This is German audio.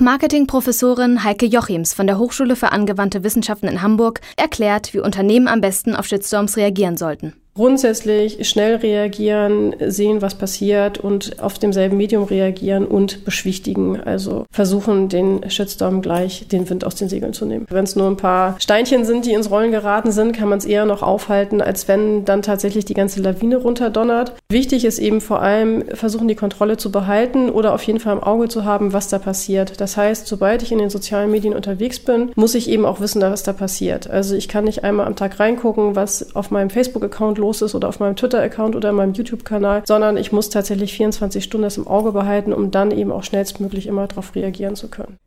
Marketingprofessorin Heike Jochims von der Hochschule für angewandte Wissenschaften in Hamburg erklärt, wie Unternehmen am besten auf Shitstorms reagieren sollten grundsätzlich schnell reagieren, sehen, was passiert und auf demselben Medium reagieren und beschwichtigen. Also versuchen, den Shitstorm gleich den Wind aus den Segeln zu nehmen. Wenn es nur ein paar Steinchen sind, die ins Rollen geraten sind, kann man es eher noch aufhalten, als wenn dann tatsächlich die ganze Lawine runterdonnert. Wichtig ist eben vor allem, versuchen, die Kontrolle zu behalten oder auf jeden Fall im Auge zu haben, was da passiert. Das heißt, sobald ich in den sozialen Medien unterwegs bin, muss ich eben auch wissen, was da passiert. Also ich kann nicht einmal am Tag reingucken, was auf meinem Facebook-Account los ist oder auf meinem Twitter-Account oder meinem YouTube-Kanal, sondern ich muss tatsächlich 24 Stunden das im Auge behalten, um dann eben auch schnellstmöglich immer darauf reagieren zu können.